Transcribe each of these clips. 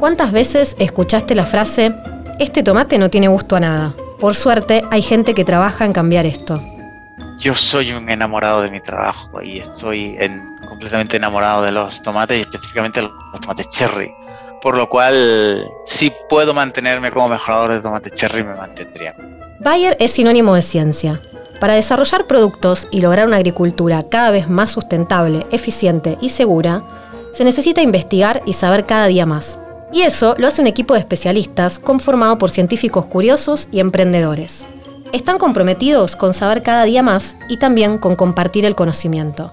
¿Cuántas veces escuchaste la frase, este tomate no tiene gusto a nada? Por suerte, hay gente que trabaja en cambiar esto. Yo soy un enamorado de mi trabajo y estoy completamente enamorado de los tomates y específicamente los, tomates cherry. Por lo cual, si puedo mantenerme como mejorador de tomate cherry, me mantendría. Bayer es sinónimo de ciencia. Para desarrollar productos y lograr una agricultura cada vez más sustentable, eficiente y segura, se necesita investigar y saber cada día más. Y eso lo hace un equipo de especialistas conformado por científicos curiosos y emprendedores. Están comprometidos con saber cada día más y también con compartir el conocimiento.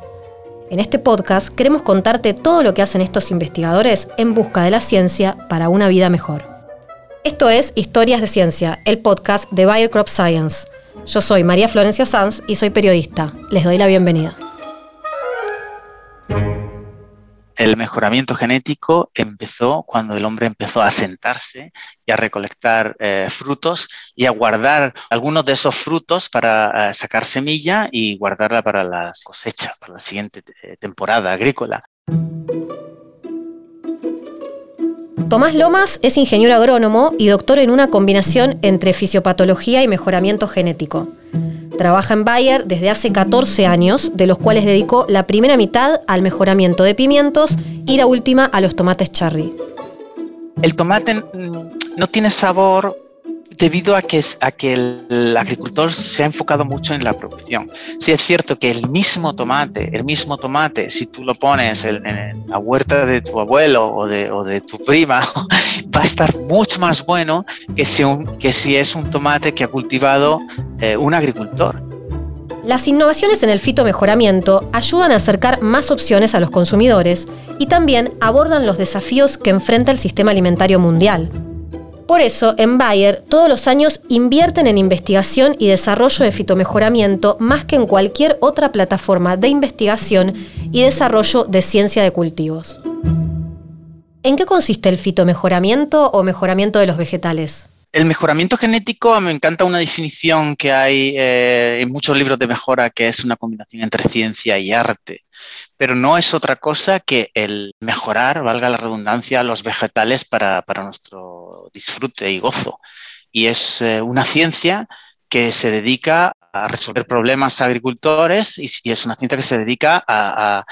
En este podcast queremos contarte todo lo que hacen estos investigadores en busca de la ciencia para una vida mejor. Esto es Historias de Ciencia, el podcast de Bayer Crop Science. Yo soy María Florencia Sanz y soy periodista. Les doy la bienvenida. El mejoramiento genético empezó cuando el hombre empezó a sentarse y a recolectar eh, frutos y a guardar algunos de esos frutos para eh, sacar semilla y guardarla para la cosecha, para la siguiente eh, temporada agrícola. Tomás Lomas es ingeniero agrónomo y doctor en una combinación entre fisiopatología y mejoramiento genético. Trabaja en Bayer desde hace 14 años, de los cuales dedicó la primera mitad al mejoramiento de pimientos y la última a los tomates cherry. El tomate no tiene sabor debido a que, a que el, agricultor se ha enfocado mucho en la producción. Sí es cierto que el mismo tomate, el mismo tomate, si tú lo pones en, la huerta de tu abuelo o de, o de, tu prima, va a estar mucho más bueno que si, que si es un tomate que ha cultivado eh, un agricultor. Las innovaciones en el fitomejoramiento ayudan a acercar más opciones a los consumidores y también abordan los desafíos que enfrenta el sistema alimentario mundial. Por eso, en Bayer, todos los años invierten en investigación y desarrollo de fitomejoramiento más que en cualquier otra plataforma de investigación y desarrollo de ciencia de cultivos. ¿En qué consiste el fitomejoramiento o mejoramiento de los vegetales? El mejoramiento genético, me encanta una definición que hay eh, en muchos libros de mejora, que es una combinación entre ciencia y arte pero no es otra cosa que el mejorar, valga la redundancia, los vegetales para, nuestro disfrute y gozo. Y es eh, una ciencia que se dedica a resolver problemas agricultores y, es una ciencia que se dedica a,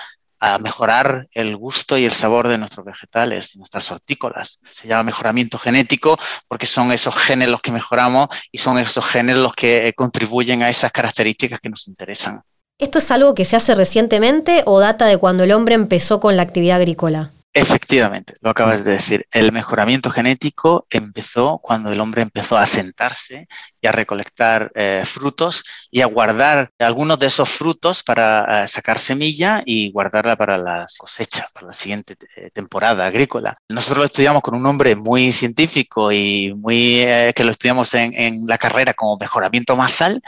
mejorar el gusto y el sabor de nuestros vegetales y nuestras hortícolas. Se llama mejoramiento genético porque son esos genes los que mejoramos y son esos genes los que contribuyen a esas características que nos interesan. ¿Esto es algo que se hace recientemente o data de cuando el hombre empezó con la actividad agrícola? Efectivamente, lo acabas de decir. El mejoramiento genético empezó cuando el hombre empezó a sentarse y a recolectar eh, frutos y a guardar algunos de esos frutos para eh, sacar semilla y guardarla para la cosecha, para la siguiente eh, temporada agrícola. Nosotros lo estudiamos con un hombre muy científico y muy que lo estudiamos en, en la carrera como mejoramiento masal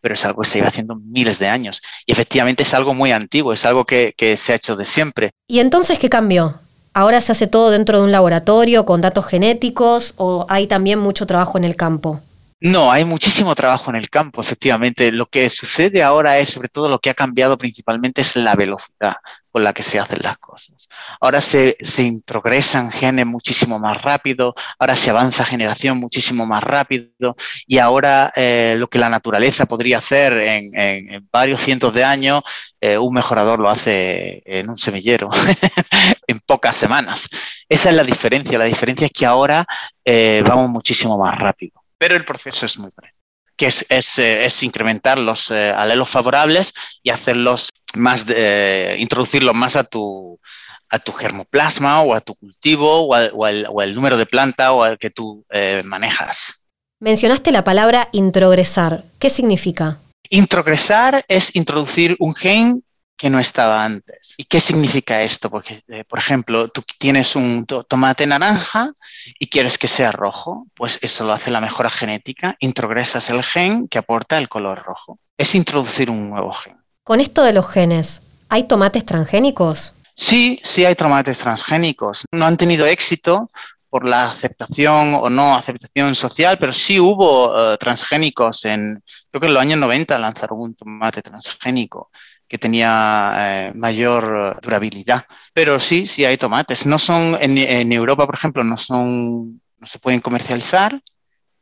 pero es algo que se lleva haciendo miles de años. Y efectivamente es algo muy antiguo, es algo que, se ha hecho de siempre. ¿Y entonces qué cambió? ¿Ahora se hace todo dentro de un laboratorio con datos genéticos o hay también mucho trabajo en el campo? No, hay muchísimo trabajo en el campo, efectivamente. Lo que sucede ahora es, sobre todo, lo que ha cambiado principalmente es la velocidad con la que se hacen las cosas. Ahora se, se introgresan genes muchísimo más rápido, ahora se avanza generación muchísimo más rápido y ahora eh, lo que la naturaleza podría hacer en, varios cientos de años, eh, un mejorador lo hace en un semillero, en pocas semanas. Esa es la diferencia. La diferencia es que ahora eh, vamos muchísimo más rápido pero el proceso es muy parecido que es, eh, incrementar los eh, alelos favorables y hacerlos más, eh, introducirlos más a tu, a tu germoplasma o a tu cultivo o, al, número de planta o al que tú manejas. Mencionaste la palabra introgresar. ¿Qué significa? Introgresar es introducir un gen que no estaba antes. ¿Y qué significa esto? Porque, eh, por ejemplo, tú tienes un tomate naranja y quieres que sea rojo, pues eso lo hace la mejora genética, introgresas el gen que aporta el color rojo. Es introducir un nuevo gen. Con esto de los genes, ¿hay tomates transgénicos? Sí, sí hay tomates transgénicos. No han tenido éxito por la aceptación o no aceptación social, pero sí hubo eh, transgénicos en, creo que en los años 90 lanzaron un tomate transgénico que tenía eh, mayor durabilidad. Pero sí, sí hay tomates. No son, en, en, Europa, por ejemplo, no son, no se pueden comercializar,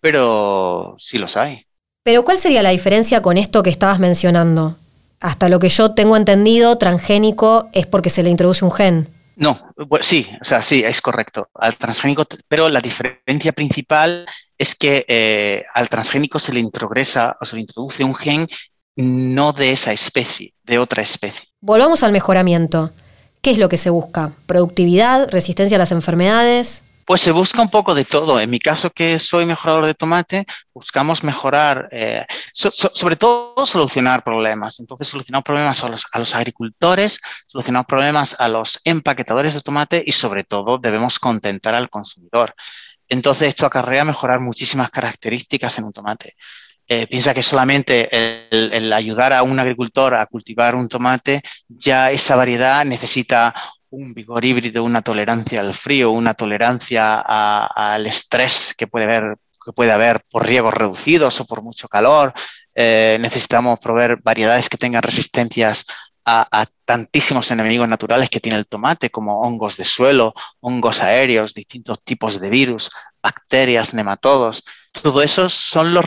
pero sí los hay. Pero ¿cuál sería la diferencia con esto que estabas mencionando? Hasta lo que yo tengo entendido, transgénico es porque se le introduce un gen. No, sí, o sea, sí, es correcto. Al transgénico, pero la diferencia principal es que eh, al transgénico se le introgresa o se le introduce un gen no de esa especie, de otra especie. Volvamos al mejoramiento. ¿Qué es lo que se busca? ¿Productividad? ¿Resistencia a las enfermedades? Pues se busca un poco de todo. En mi caso, que soy mejorador de tomate, buscamos mejorar, eh, sobre todo solucionar problemas. Entonces, solucionamos problemas a los, a los, agricultores, solucionamos problemas a los empaquetadores de tomate y, sobre todo, debemos contentar al consumidor. Entonces, esto acarrea mejorar muchísimas características en un tomate. Eh, piensa que solamente el, ayudar a un agricultor a cultivar un tomate, ya esa variedad necesita un vigor híbrido, una tolerancia al frío, una tolerancia al estrés que puede haber que puede haber por riegos reducidos o por mucho calor. Eh, necesitamos proveer variedades que tengan resistencias a, tantísimos enemigos naturales que tiene el tomate, como hongos de suelo, hongos aéreos, distintos tipos de virus, bacterias, nematodos. Todo eso son los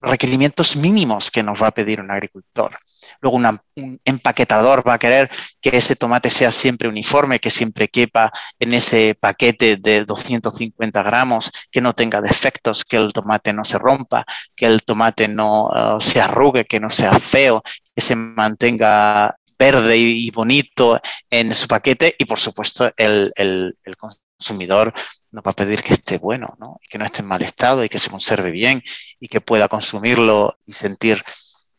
requerimientos mínimos que nos va a pedir un agricultor. Luego un empaquetador va a querer que ese tomate sea siempre uniforme, que siempre quepa en ese paquete de 250 gramos, que no tenga defectos, que el tomate no se rompa, que el tomate no uh, se arrugue, que no sea feo, que se mantenga verde y, bonito en su paquete y por supuesto el, el, el consumidor nos va a pedir que esté bueno, ¿no? Y que no esté en mal estado y que se conserve bien y que pueda consumirlo y sentir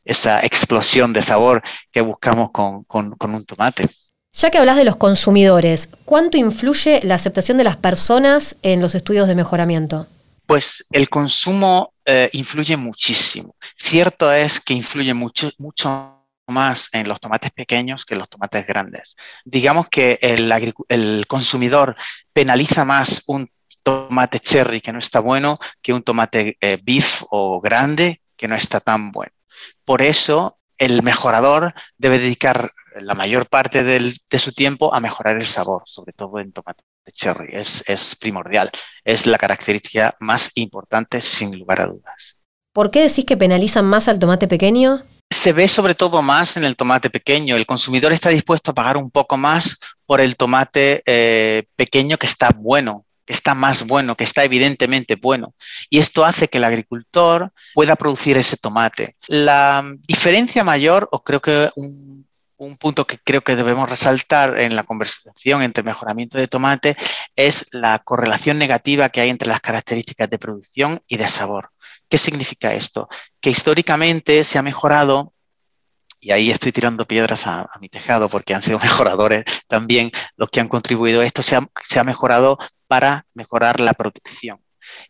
esa explosión de sabor que buscamos con, un tomate. Ya que hablas de los consumidores, ¿cuánto influye la aceptación de las personas en los estudios de mejoramiento? Pues el consumo eh, influye muchísimo. Cierto es que influye mucho, mucho más en los tomates pequeños que en los tomates grandes. Digamos que el, consumidor penaliza más un tomate cherry que no está bueno que un tomate eh, beef o grande que no está tan bueno. Por eso el mejorador debe dedicar la mayor parte de su tiempo a mejorar el sabor, sobre todo en tomate cherry. Es, es primordial. Es la característica más importante sin lugar a dudas. ¿Por qué decís que penalizan más al tomate pequeño? Se ve sobre todo más en el tomate pequeño. El consumidor está dispuesto a pagar un poco más por el tomate eh, pequeño que está bueno, que está más bueno, que está evidentemente bueno. Y esto hace que el agricultor pueda producir ese tomate. La diferencia mayor, o creo que un, un punto que creo que debemos resaltar en la conversación entre mejoramiento de tomate es la correlación negativa que hay entre las características de producción y de sabor. ¿Qué significa esto? Que históricamente se ha mejorado, y ahí estoy tirando piedras a, mi tejado porque han sido mejoradores también los que han contribuido a esto, se ha, mejorado para mejorar la producción.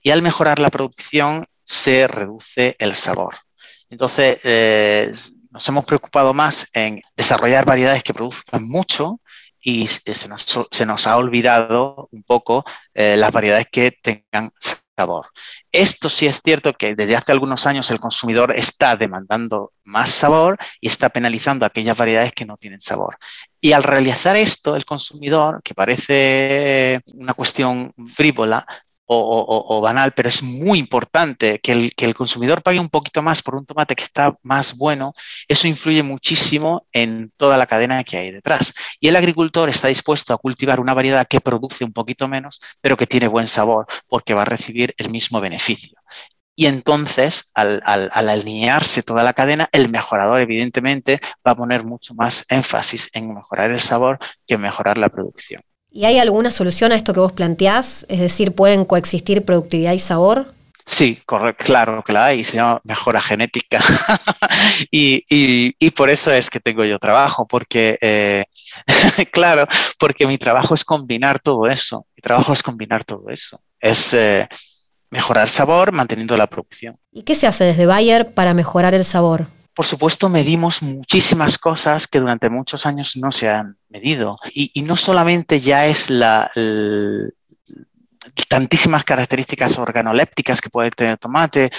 Y al mejorar la producción se reduce el sabor. Entonces, eh, nos hemos preocupado más en desarrollar variedades que produzcan mucho y se nos, ha olvidado un poco eh, las variedades que tengan Esto sí es cierto que desde hace algunos años el consumidor está demandando más sabor y está penalizando aquellas variedades que no tienen sabor. Y al realizar esto, el consumidor, que parece una cuestión frívola, o, banal, pero es muy importante que el, que el, consumidor pague un poquito más por un tomate que está más bueno, eso influye muchísimo en toda la cadena que hay detrás. Y el agricultor está dispuesto a cultivar una variedad que produce un poquito menos, pero que tiene buen sabor, porque va a recibir el mismo beneficio. Y entonces, al, al, alinearse toda la cadena, el mejorador, evidentemente, va a poner mucho más énfasis en mejorar el sabor que en mejorar la producción. ¿Y hay alguna solución a esto que vos planteás? Es decir, ¿pueden coexistir productividad y sabor? Sí, correcto, claro que la hay, se llama mejora genética. y, por eso es que tengo yo trabajo, porque, eh, claro, porque mi trabajo es combinar todo eso. Mi trabajo es combinar todo eso. Es eh, mejorar sabor manteniendo la producción. ¿Y qué se hace desde Bayer para mejorar el sabor? Por supuesto, medimos muchísimas cosas que durante muchos años no se han medido. Y, no solamente ya es la, tantísimas características organolépticas que puede tener el tomate,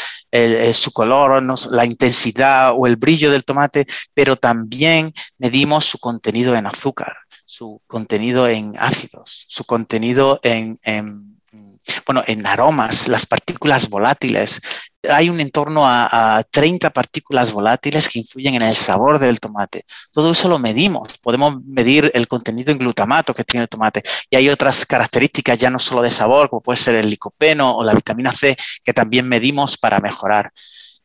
su color, la intensidad o el brillo del tomate, pero también medimos su contenido en azúcar, su contenido en ácidos, su contenido en bueno, en aromas, las partículas volátiles. Hay un entorno a, 30 partículas volátiles que influyen en el sabor del tomate. Todo eso lo medimos. Podemos medir el contenido en glutamato que tiene el tomate. Y hay otras características ya no solo de sabor, como puede ser el licopeno o la vitamina C, que también medimos para mejorar.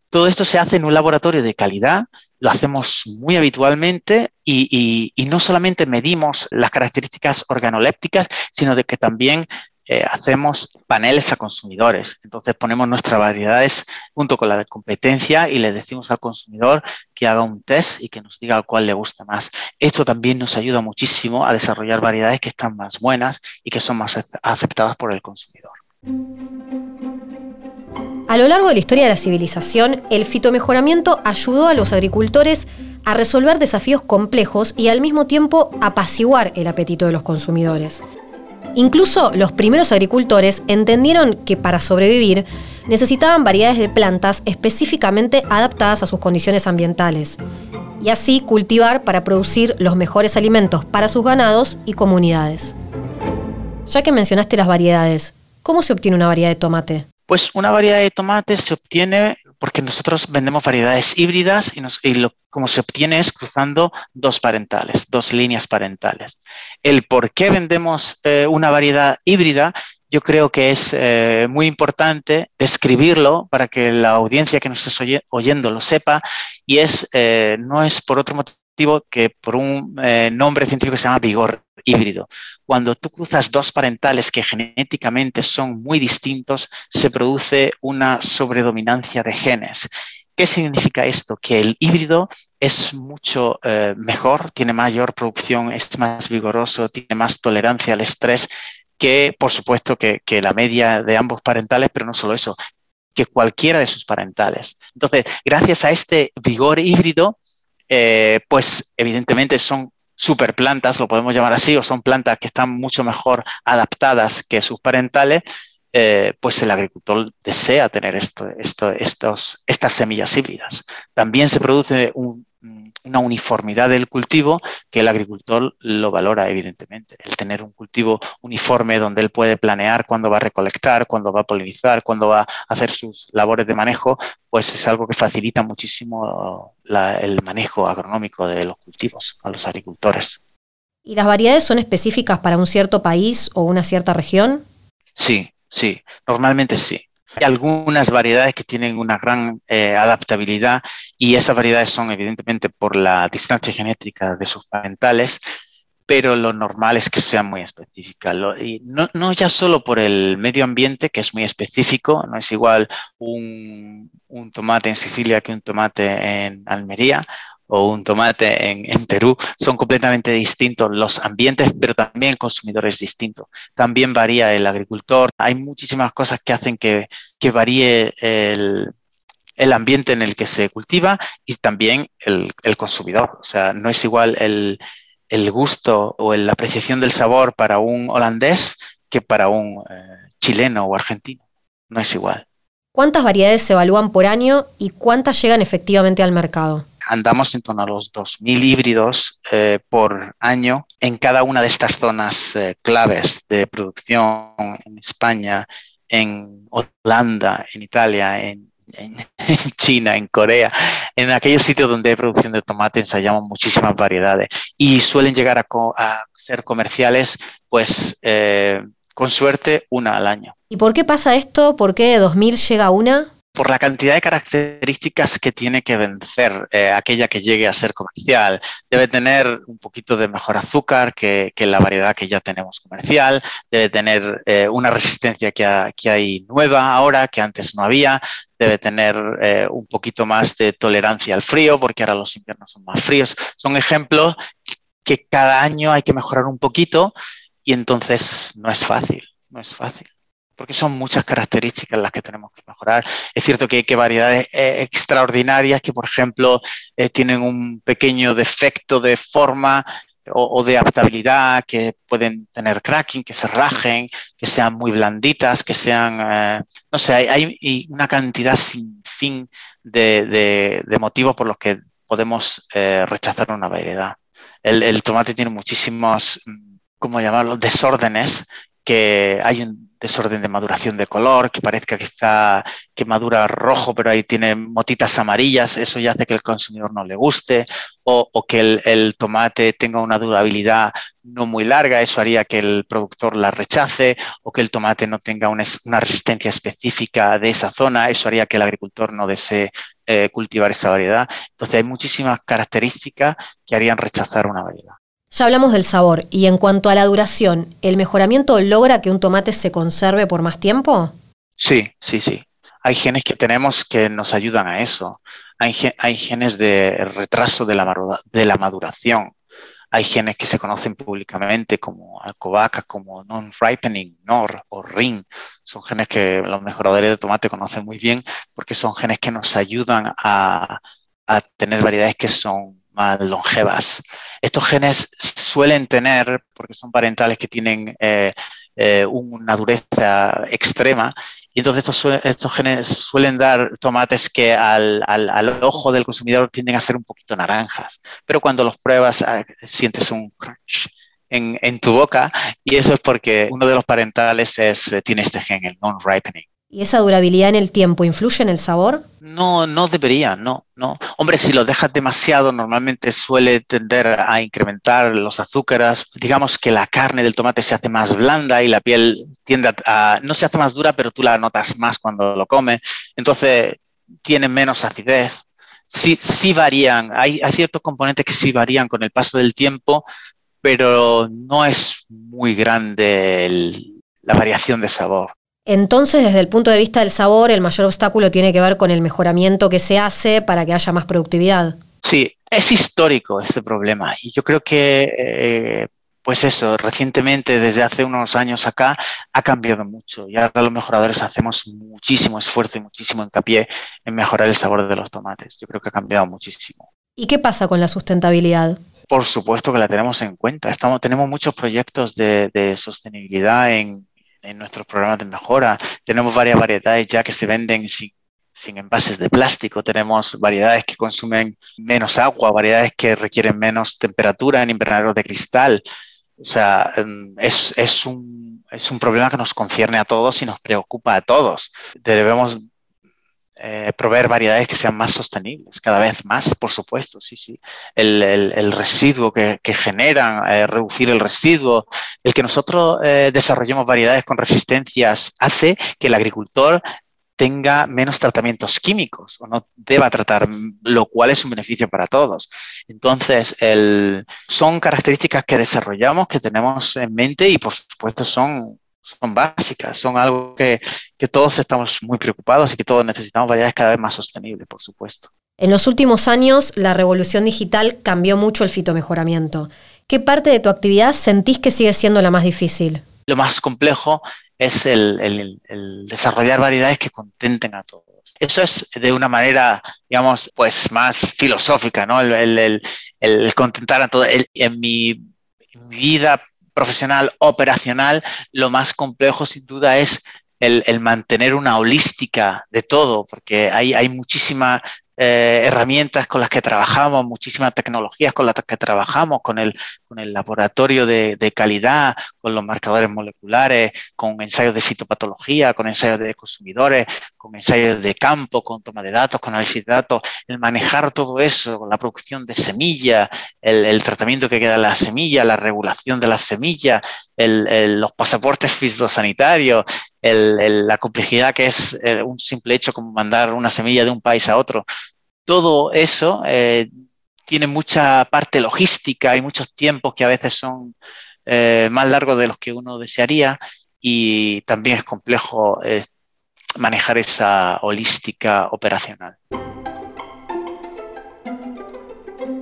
Todo esto se hace en un laboratorio de calidad, lo hacemos muy habitualmente y, y, no solamente medimos las características organolépticas, sino de que también eh, hacemos paneles a consumidores. Entonces ponemos nuestras variedades junto con la de competencia y le decimos al consumidor que haga un test y que nos diga cuál le gusta más. Esto también nos ayuda muchísimo a desarrollar variedades que están más buenas y que son más aceptadas por el consumidor. A lo largo de la historia de la civilización, el fitomejoramiento ayudó a los agricultores a resolver desafíos complejos y al mismo tiempo apaciguar el apetito de los consumidores. Incluso los primeros agricultores entendieron que para sobrevivir necesitaban variedades de plantas específicamente adaptadas a sus condiciones ambientales y así cultivar para producir los mejores alimentos para sus ganados y comunidades. Ya que mencionaste las variedades, ¿cómo se obtiene una variedad de tomate? Pues una variedad de tomate se obtiene porque nosotros vendemos variedades híbridas y, lo, como se obtiene es cruzando dos parentales, dos líneas parentales. El por qué vendemos eh, una variedad híbrida, yo creo que es eh, muy importante describirlo para que la audiencia que nos esté oyendo lo sepa y es, eh, no es por otro motivo que por un nombre científico se llama vigor híbrido. Cuando tú cruzas dos parentales que genéticamente son muy distintos, se produce una sobredominancia de genes. ¿Qué significa esto? Que el híbrido es mucho eh, mejor, tiene mayor producción, es más vigoroso, tiene más tolerancia al estrés que, por supuesto, que, la media de ambos parentales, pero no solo eso, que cualquiera de sus parentales. Entonces, gracias a este vigor híbrido, eh, pues evidentemente son superplantas, lo podemos llamar así, o son plantas que están mucho mejor adaptadas que sus parentales, eh, pues el agricultor desea tener esto, esto, estos, estas semillas híbridas. También se produce una uniformidad del cultivo que el agricultor lo valora, evidentemente. El tener un cultivo uniforme donde él puede planear cuándo va a recolectar, cuándo va a polinizar, cuándo va a hacer sus labores de manejo, pues es algo que facilita muchísimo el manejo agronómico de los cultivos a los agricultores. ¿Y las variedades son específicas para un cierto país o una cierta región? Sí, Sí, normalmente sí. Hay algunas variedades que tienen una gran eh, adaptabilidad y esas variedades son evidentemente por la distancia genética de sus parentales, pero lo normal es que sean muy específicas. y no, no, ya solo por el medio ambiente, que es muy específico, no es igual un, un tomate en Sicilia que un tomate en Almería, o un tomate en, Perú, son completamente distintos los ambientes, pero también el consumidor es distinto. También varía el agricultor. Hay muchísimas cosas que hacen que, varíe el, ambiente en el que se cultiva y también el, consumidor. O sea, no es igual el, gusto o la apreciación del sabor para un holandés que para un eh, chileno o argentino. No es igual. ¿Cuántas variedades se evalúan por año y cuántas llegan efectivamente al mercado? Andamos en torno a los 2.000 híbridos eh, por año en cada una de estas zonas eh, claves de producción en España, en Holanda, en Italia, en, China, en Corea, en aquellos sitios donde hay producción de tomate ensayamos muchísimas variedades y suelen llegar a, ser comerciales, pues eh, con suerte una al año. ¿Y por qué pasa esto? ¿Por qué de 2.000 llega una? Por la cantidad de características que tiene que vencer eh, aquella que llegue a ser comercial. Debe tener un poquito de mejor azúcar que, la variedad que ya tenemos comercial, debe tener eh, una resistencia que, hay nueva ahora, que antes no había, debe tener eh, un poquito más de tolerancia al frío, porque ahora los inviernos son más fríos. Son ejemplos que cada año hay que mejorar un poquito y entonces no es fácil, no es fácil porque son muchas características las que tenemos que mejorar. Es cierto que hay variedades eh, extraordinarias que, por ejemplo, eh, tienen un pequeño defecto de forma o, de adaptabilidad, que pueden tener cracking, que se rajen, que sean muy blanditas, que sean, eh, no sé, hay, una cantidad sin fin de, motivos por los que podemos eh, rechazar una variedad. El, tomate tiene muchísimos, mm, ¿cómo llamarlo?, desórdenes que hay un desorden de maduración de color, que parezca que está que madura rojo, pero ahí tiene motitas amarillas, eso ya hace que el consumidor no le guste, o, que el, tomate tenga una durabilidad no muy larga, eso haría que el productor la rechace, o que el tomate no tenga una, resistencia específica de esa zona, eso haría que el agricultor no desee eh, cultivar esa variedad. Entonces hay muchísimas características que harían rechazar una variedad. Ya hablamos del sabor y en cuanto a la duración, ¿el mejoramiento logra que un tomate se conserve por más tiempo? Sí, sí, sí. Hay genes que tenemos que nos ayudan a eso. Hay, genes de retraso de la, maduración. Hay genes que se conocen públicamente como alcobaca, como non-ripening, NOR o RIN. Son genes que los mejoradores de tomate conocen muy bien porque son genes que nos ayudan a tener variedades que son más longevas. Estos genes suelen tener, porque son parentales que tienen eh, eh, una dureza extrema, y entonces estos, genes suelen dar tomates que al, ojo del consumidor tienden a ser un poquito naranjas, pero cuando los pruebas ah, sientes un crunch. En, en, tu boca y eso es porque uno de los parentales es, tiene este gen, el non-ripening. ¿Y esa durabilidad en el tiempo influye en el sabor? No, no debería, no, no. Hombre, si lo dejas demasiado, normalmente suele tender a incrementar los azúcares. Digamos que la carne del tomate se hace más blanda y la piel tiende a, no se hace más dura, pero tú la notas más cuando lo comes. Entonces, tiene menos acidez. Sí, sí varían, hay, hay ciertos componentes que sí varían con el paso del tiempo, pero no es muy grande la variación de sabor. Entonces, desde el punto de vista del sabor, el mayor obstáculo tiene que ver con el mejoramiento que se hace para que haya más productividad. Sí, es histórico este problema y yo creo que, eh, pues eso, recientemente, desde hace unos años acá, ha cambiado mucho y ahora los mejoradores hacemos muchísimo esfuerzo y muchísimo hincapié en mejorar el sabor de los tomates. Yo creo que ha cambiado muchísimo. ¿Y qué pasa con la sustentabilidad? Por supuesto que la tenemos en cuenta. Estamos, tenemos muchos proyectos de sostenibilidad en, en nuestros programas de mejora. Tenemos varias variedades ya que se venden sin, envases de plástico. Tenemos variedades que consumen menos agua, variedades que requieren menos temperatura en invernaderos de cristal. O sea, em, es, es, un, es un problema que nos concierne a todos y nos preocupa a todos. Debemos eh, proveer variedades que sean más sostenibles, cada vez más, por supuesto, sí, sí. El, residuo que, generan, eh, reducir el residuo, el que nosotros eh, desarrollemos variedades con resistencias hace que el agricultor tenga menos tratamientos químicos o no deba tratar, lo cual es un beneficio para todos. Entonces, son características que desarrollamos, que tenemos en mente y por supuesto son son básicas, son algo que, todos estamos muy preocupados y que todos necesitamos variedades cada vez más sostenibles, por supuesto. En los últimos años, la revolución digital cambió mucho el fitomejoramiento. ¿Qué parte de tu actividad sentís que sigue siendo la más difícil? Lo más complejo es el, desarrollar variedades que contenten a todos. Eso es de una manera, digamos, pues más filosófica, ¿no? El, contentar a todos. en mi vida profesional operacional, lo más complejo sin duda es el, mantener una holística de todo, porque hay, hay muchísima eh, herramientas con las que trabajamos, muchísimas tecnologías con las que trabajamos, con el, con el laboratorio de, calidad, con los marcadores moleculares, con ensayos de citopatología, con ensayos de consumidores, con ensayos de campo, con toma de datos, con análisis de datos, el manejar todo eso, la producción de semillas, el, tratamiento que queda en la semilla, la regulación de las semillas, los pasaportes fitosanitarios, la complejidad que es eh, un simple hecho como mandar una semilla de un país a otro. Todo eso eh, tiene mucha parte logística y muchos tiempos que a veces son eh, más largos de los que uno desearía y también es complejo manejar esa holística operacional.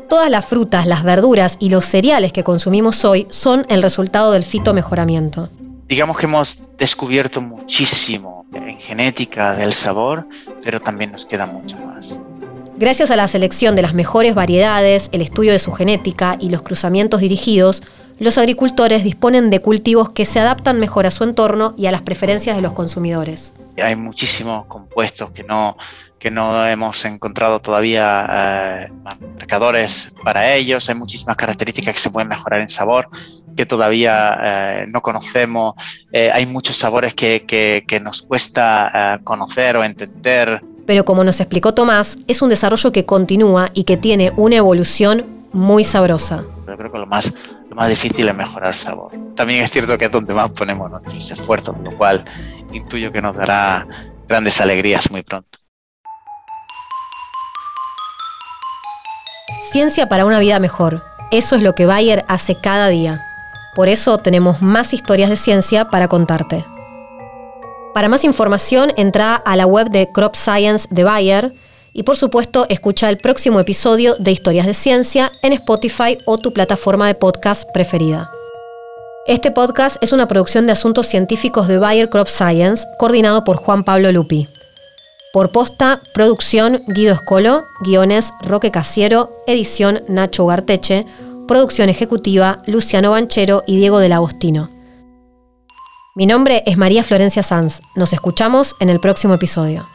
Todas las frutas, las verduras y los cereales que consumimos hoy son el resultado del fitomejoramiento digamos que hemos descubierto muchísimo en genética del sabor, pero también nos queda mucho más. Gracias a la selección de las mejores variedades, el estudio de su genética y los cruzamientos dirigidos, los agricultores disponen de cultivos que se adaptan mejor a su entorno y a las preferencias de los consumidores. Hay muchísimos compuestos que no, que no hemos encontrado todavía eh, marcadores para ellos, hay muchísimas características que se pueden mejorar en sabor que todavía eh, no conocemos, eh, hay muchos sabores que, que, nos cuesta conocer o entender. Pero como nos explicó Tomás, es un desarrollo que continúa y que tiene una evolución muy sabrosa. Yo creo que lo más, lo más difícil es mejorar sabor. También es cierto que es donde más ponemos nuestros esfuerzos, lo cual intuyo que nos dará grandes alegrías muy pronto. Ciencia para una vida mejor. Eso es lo que Bayer hace cada día. Por eso tenemos más historias de ciencia para contarte. Para más información, entra a la web de Crop Science de Bayer y por supuesto escucha el próximo episodio de Historias de Ciencia en Spotify o tu plataforma de podcast preferida. Este podcast es una producción de asuntos científicos de Bayer Crop Science, coordinado por Juan Pablo Lupi. Por posta, producción Guido Escolo, guiones Roque Casiero, edición Nacho Garteche, producción ejecutiva Luciano Banchero y Diego del Agostino. Mi nombre es María Florencia Sanz. Nos escuchamos en el próximo episodio.